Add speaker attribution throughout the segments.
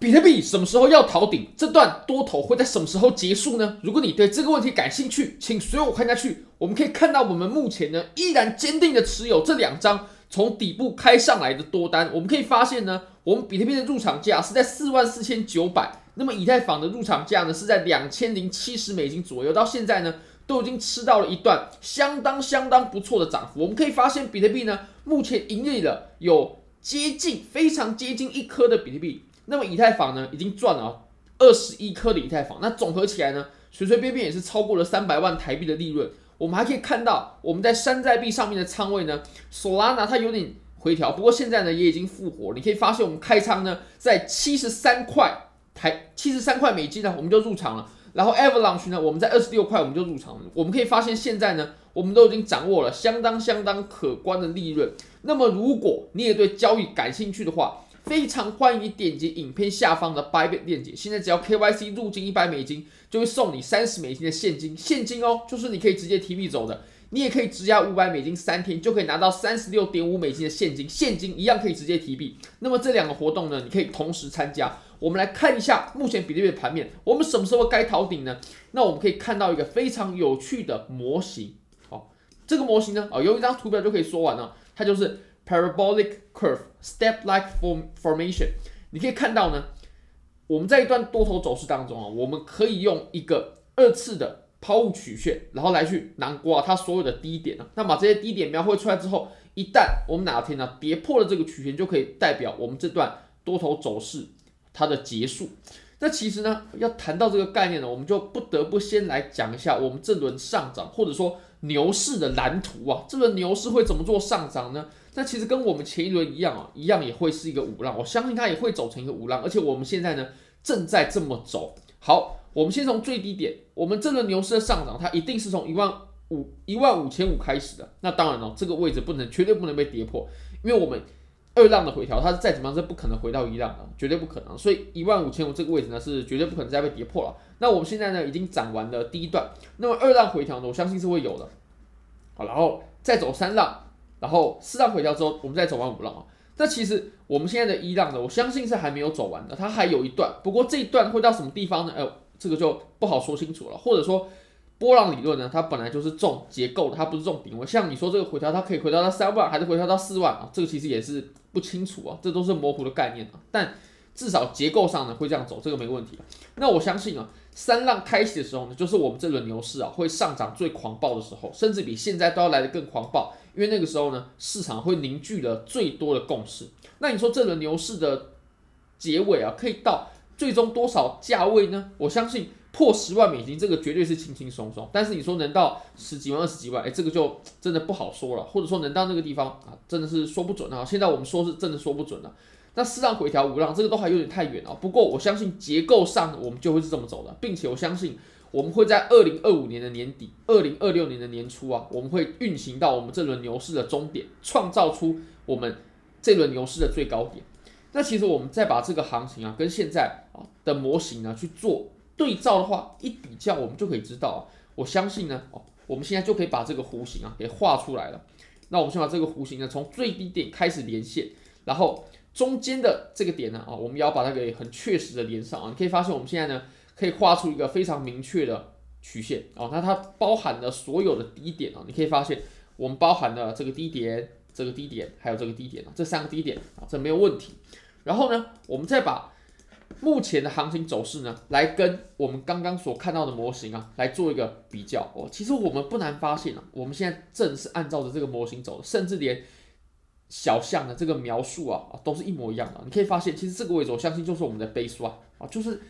Speaker 1: 比特币什么时候要逃顶？这段多头会在什么时候结束呢？如果你对这个问题感兴趣，请随我看下去。我们可以看到，我们目前呢依然坚定的持有这两张从底部开上来的多单。我们可以发现呢，我们比特币的入场价是在四万四千九百，那么以太坊的入场价呢是在两千零七十美金左右。到现在呢，都已经吃到了一段相当相当不错的涨幅。我们可以发现，比特币呢目前盈利了有接近非常接近一颗的比特币。那么以太坊呢，已经赚了二十一颗的以太坊，那总合起来呢，随随便便也是超过了三百万台币的利润。我们还可以看到，我们在山寨币上面的仓位呢，Solana 它有点回调，不过现在呢也已经复活。你可以发现，我们开仓呢在七十三块台七十三块美金呢，我们就入场了。然后 Avalanche 呢，我们在二十六块我们就入场了。我们可以发现，现在呢，我们都已经掌握了相当相当可观的利润。那么，如果你也对交易感兴趣的话，非常欢迎你点击影片下方的 Bybit 链接，现在只要 KYC 入金一百美金，就会送你三十美金的现金，现金哦，就是你可以直接提币走的，你也可以质押五百美金三天，就可以拿到三十六点五美金的现金，现金一样可以直接提币。那么这两个活动呢，你可以同时参加。我们来看一下目前比特币的盘面，我们什么时候该逃顶呢？那我们可以看到一个非常有趣的模型，好，这个模型呢，啊，用一张图表就可以说完了，它就是。Parabolic curve, step-like form formation，你可以看到呢，我们在一段多头走势当中啊，我们可以用一个二次的抛物曲线，然后来去囊括它所有的低点啊。那么这些低点描绘出来之后，一旦我们哪天呢跌破了这个曲线，就可以代表我们这段多头走势它的结束。那其实呢，要谈到这个概念呢，我们就不得不先来讲一下我们这轮上涨或者说牛市的蓝图啊。这轮牛市会怎么做上涨呢？那其实跟我们前一轮一样啊，一样也会是一个五浪，我相信它也会走成一个五浪，而且我们现在呢正在这么走。好，我们先从最低点，我们这轮牛市的上涨，它一定是从一万五一万五千五开始的。那当然了，这个位置不能绝对不能被跌破，因为我们二浪的回调，它是再怎么样是不可能回到一浪的，绝对不可能。所以一万五千五这个位置呢是绝对不可能再被跌破了。那我们现在呢已经涨完了第一段，那么二浪回调呢，我相信是会有的。好，然后再走三浪。然后四浪回调之后，我们再走完五浪啊。那其实我们现在的一浪呢，我相信是还没有走完的，它还有一段。不过这一段会到什么地方呢？哎，这个就不好说清楚了。或者说波浪理论呢，它本来就是重结构的，它不是重顶位。像你说这个回调，它可以回调到三万，还是回调到四万啊？这个其实也是不清楚啊，这都是模糊的概念啊。但至少结构上呢会这样走，这个没问题。那我相信啊，三浪开启的时候呢，就是我们这轮牛市啊会上涨最狂暴的时候，甚至比现在都要来得更狂暴。因为那个时候呢，市场会凝聚了最多的共识。那你说这轮牛市的结尾啊，可以到最终多少价位呢？我相信破十万美金这个绝对是轻轻松松。但是你说能到十几万、二十几万，哎，这个就真的不好说了。或者说能到那个地方啊，真的是说不准啊。现在我们说是真的说不准了。那四浪回调、五浪这个都还有点太远了。不过我相信结构上我们就会是这么走的，并且我相信。我们会在二零二五年的年底，二零二六年的年初啊，我们会运行到我们这轮牛市的终点，创造出我们这轮牛市的最高点。那其实我们再把这个行情啊，跟现在啊的模型呢去做对照的话，一比较，我们就可以知道啊，我相信呢，哦，我们现在就可以把这个弧形啊给画出来了。那我们先把这个弧形呢从最低点开始连线，然后中间的这个点呢啊，我们要把它给很确实的连上啊。你可以发现我们现在呢。可以画出一个非常明确的曲线哦，那它包含了所有的低点啊，你可以发现我们包含了这个低点、这个低点，还有这个低点啊，这三个低点啊，这没有问题。然后呢，我们再把目前的行情走势呢，来跟我们刚刚所看到的模型啊，来做一个比较哦。其实我们不难发现啊，我们现在正是按照着这个模型走的，甚至连小象的这个描述啊，都是一模一样的。你可以发现，其实这个位置我相信就是我们的 base one 啊，就是。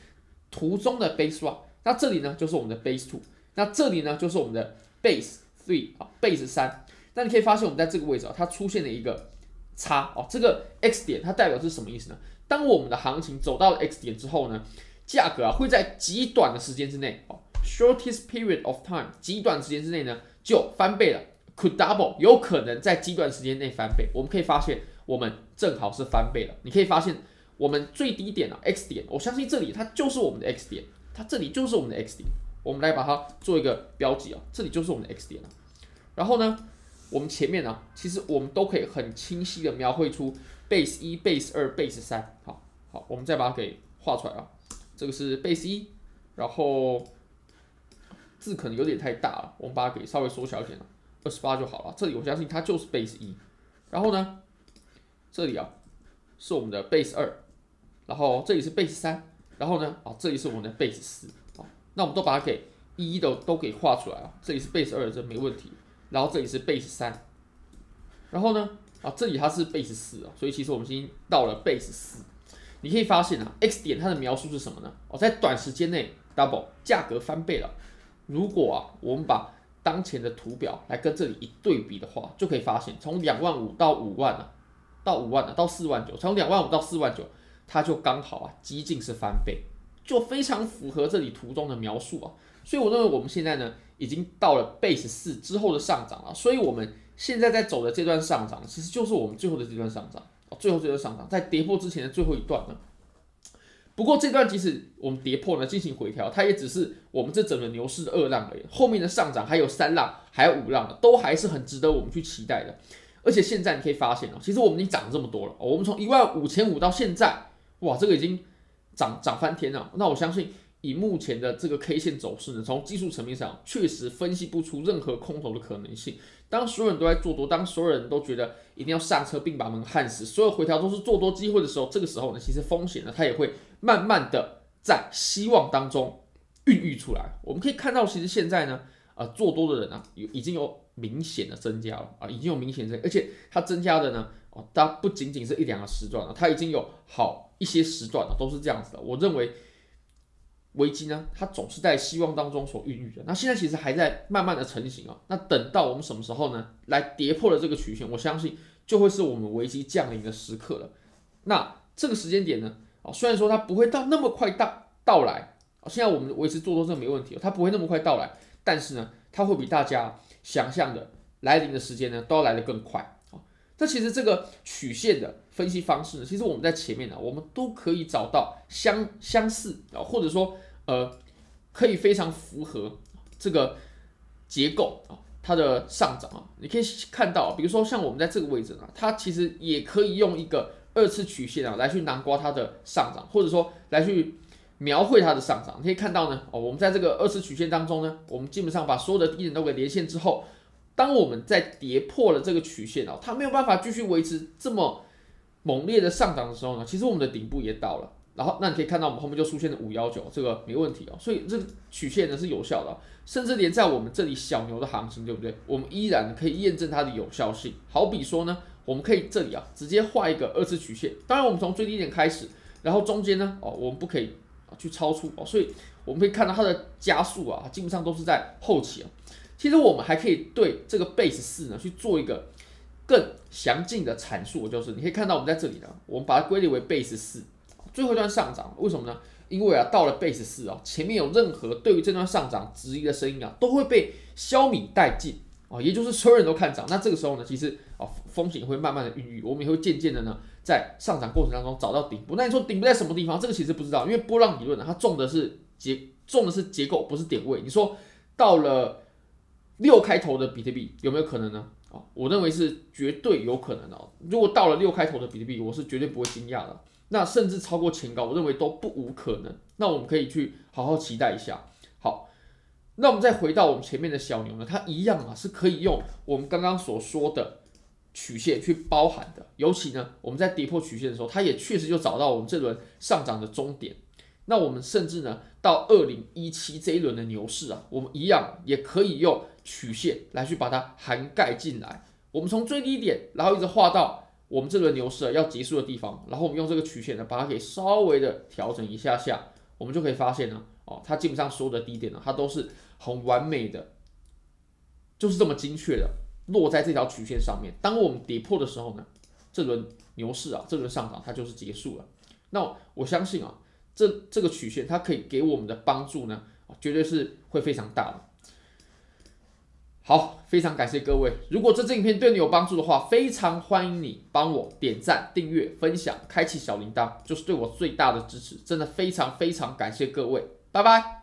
Speaker 1: 图中的 base one，那这里呢就是我们的 base two，那这里呢就是我们的 base three 啊，base 三。那你可以发现我们在这个位置啊，它出现了一个叉哦，这个 x 点它代表是什么意思呢？当我们的行情走到了 x 点之后呢，价格啊会在极短的时间之内哦，shortest period of time，极短时间之内呢就翻倍了，could double，有可能在极短时间内翻倍。我们可以发现我们正好是翻倍了，你可以发现。我们最低点啊，X 点，我相信这里它就是我们的 X 点，它这里就是我们的 X 点，我们来把它做一个标记啊，这里就是我们的 X 点啊。然后呢，我们前面呢，其实我们都可以很清晰的描绘出 Base 一、Base 二、Base 三，好好，我们再把它给画出来啊，这个是 base 一，然后字可能有点太大了，我们把它给稍微缩小一点了，二十八就好了。这里我相信它就是 base 一，然后呢，这里啊是我们的 base 二，然后这里是 base 三，然后呢啊这里是我们的 base 四，啊，那我们都把它给一一的都给画出来啊，这里是 base 二，这没问题，然后这里是 base 三，然后呢啊这里它是 base 四啊，所以其实我们已经到了 base 四。你可以发现啊，X 点它的描述是什么呢？哦，在短时间内 double 价格翻倍了。如果啊，我们把当前的图表来跟这里一对比的话，就可以发现，从两万五到五万啊，到五万啊，到四万九，从两万五到四万九，它就刚好啊，几近是翻倍，就非常符合这里图中的描述啊。所以我认为我们现在呢，已经到了 base 四之后的上涨了。所以我们现在在走的这段上涨，其实就是我们最后的这段上涨。最后这段上涨，在跌破之前的最后一段呢。不过这段即使我们跌破呢，进行回调，它也只是我们这整个牛市的二浪而已。后面的上涨还有三浪，还有五浪的，都还是很值得我们去期待的。而且现在你可以发现哦，其实我们已经涨了这么多了。我们从一万五千五到现在，哇，这个已经涨涨翻天了。那我相信。以目前的这个 K 线走势呢，从技术层面上确实分析不出任何空头的可能性。当所有人都在做多，当所有人都觉得一定要上车并把门焊死，所有回调都是做多机会的时候，这个时候呢，其实风险呢，它也会慢慢的在希望当中孕育出来。我们可以看到，其实现在呢，呃，做多的人啊，有已经有明显的增加了啊，已经有明显的，而且它增加的呢，哦，它不仅仅是一两个时段了，它已经有好一些时段了，都是这样子的。我认为。危机呢，它总是在希望当中所孕育的。那现在其实还在慢慢的成型啊。那等到我们什么时候呢，来跌破了这个曲线，我相信就会是我们危机降临的时刻了。那这个时间点呢，啊，虽然说它不会到那么快到到来啊，现在我们维持做多这没问题，它不会那么快到来，但是呢，它会比大家想象的来临的时间呢，都要来得更快这其实这个曲线的分析方式呢，其实我们在前面呢，我们都可以找到相相似啊，或者说。呃，可以非常符合这个结构啊，它的上涨啊，你可以看到，比如说像我们在这个位置呢，它其实也可以用一个二次曲线啊来去囊括它的上涨，或者说来去描绘它的上涨。你可以看到呢，哦，我们在这个二次曲线当中呢，我们基本上把所有的低点都给连线之后，当我们在跌破了这个曲线啊，它没有办法继续维持这么猛烈的上涨的时候呢，其实我们的顶部也到了。然后，那你可以看到我们后面就出现了五幺九，这个没问题哦。所以这个曲线呢是有效的，甚至连在我们这里小牛的行情，对不对？我们依然可以验证它的有效性。好比说呢，我们可以这里啊直接画一个二次曲线。当然，我们从最低点开始，然后中间呢，哦，我们不可以去超出哦。所以我们可以看到它的加速啊，基本上都是在后期啊。其实我们还可以对这个 base 四呢去做一个更详尽的阐述，就是你可以看到我们在这里呢，我们把它归类为 base 四。最后一段上涨，为什么呢？因为啊，到了 base 四啊，前面有任何对于这段上涨质疑的声音啊，都会被消弭殆尽啊，也就是所有人都看涨。那这个时候呢，其实啊，风险会慢慢的孕育，我们也会渐渐的呢，在上涨过程当中找到顶部。那你说顶部在什么地方？这个其实不知道，因为波浪理论呢，它重的是结，重的是结构，不是点位。你说到了六开头的比特币有没有可能呢？啊，我认为是绝对有可能的。如果到了六开头的比特币，我是绝对不会惊讶的。那甚至超过前高，我认为都不无可能。那我们可以去好好期待一下。好，那我们再回到我们前面的小牛呢，它一样啊是可以用我们刚刚所说的曲线去包含的。尤其呢，我们在跌破曲线的时候，它也确实就找到我们这轮上涨的终点。那我们甚至呢，到二零一七这一轮的牛市啊，我们一样也可以用曲线来去把它涵盖进来。我们从最低点，然后一直画到。我们这轮牛市啊要结束的地方，然后我们用这个曲线呢，把它给稍微的调整一下下，我们就可以发现呢，哦，它基本上所有的低点呢，它都是很完美的，就是这么精确的落在这条曲线上面。当我们跌破的时候呢，这轮牛市啊，这轮上涨它就是结束了。那我相信啊，这这个曲线它可以给我们的帮助呢，绝对是会非常大的。好，非常感谢各位。如果这支影片对你有帮助的话，非常欢迎你帮我点赞、订阅、分享、开启小铃铛，就是对我最大的支持。真的非常非常感谢各位，拜拜。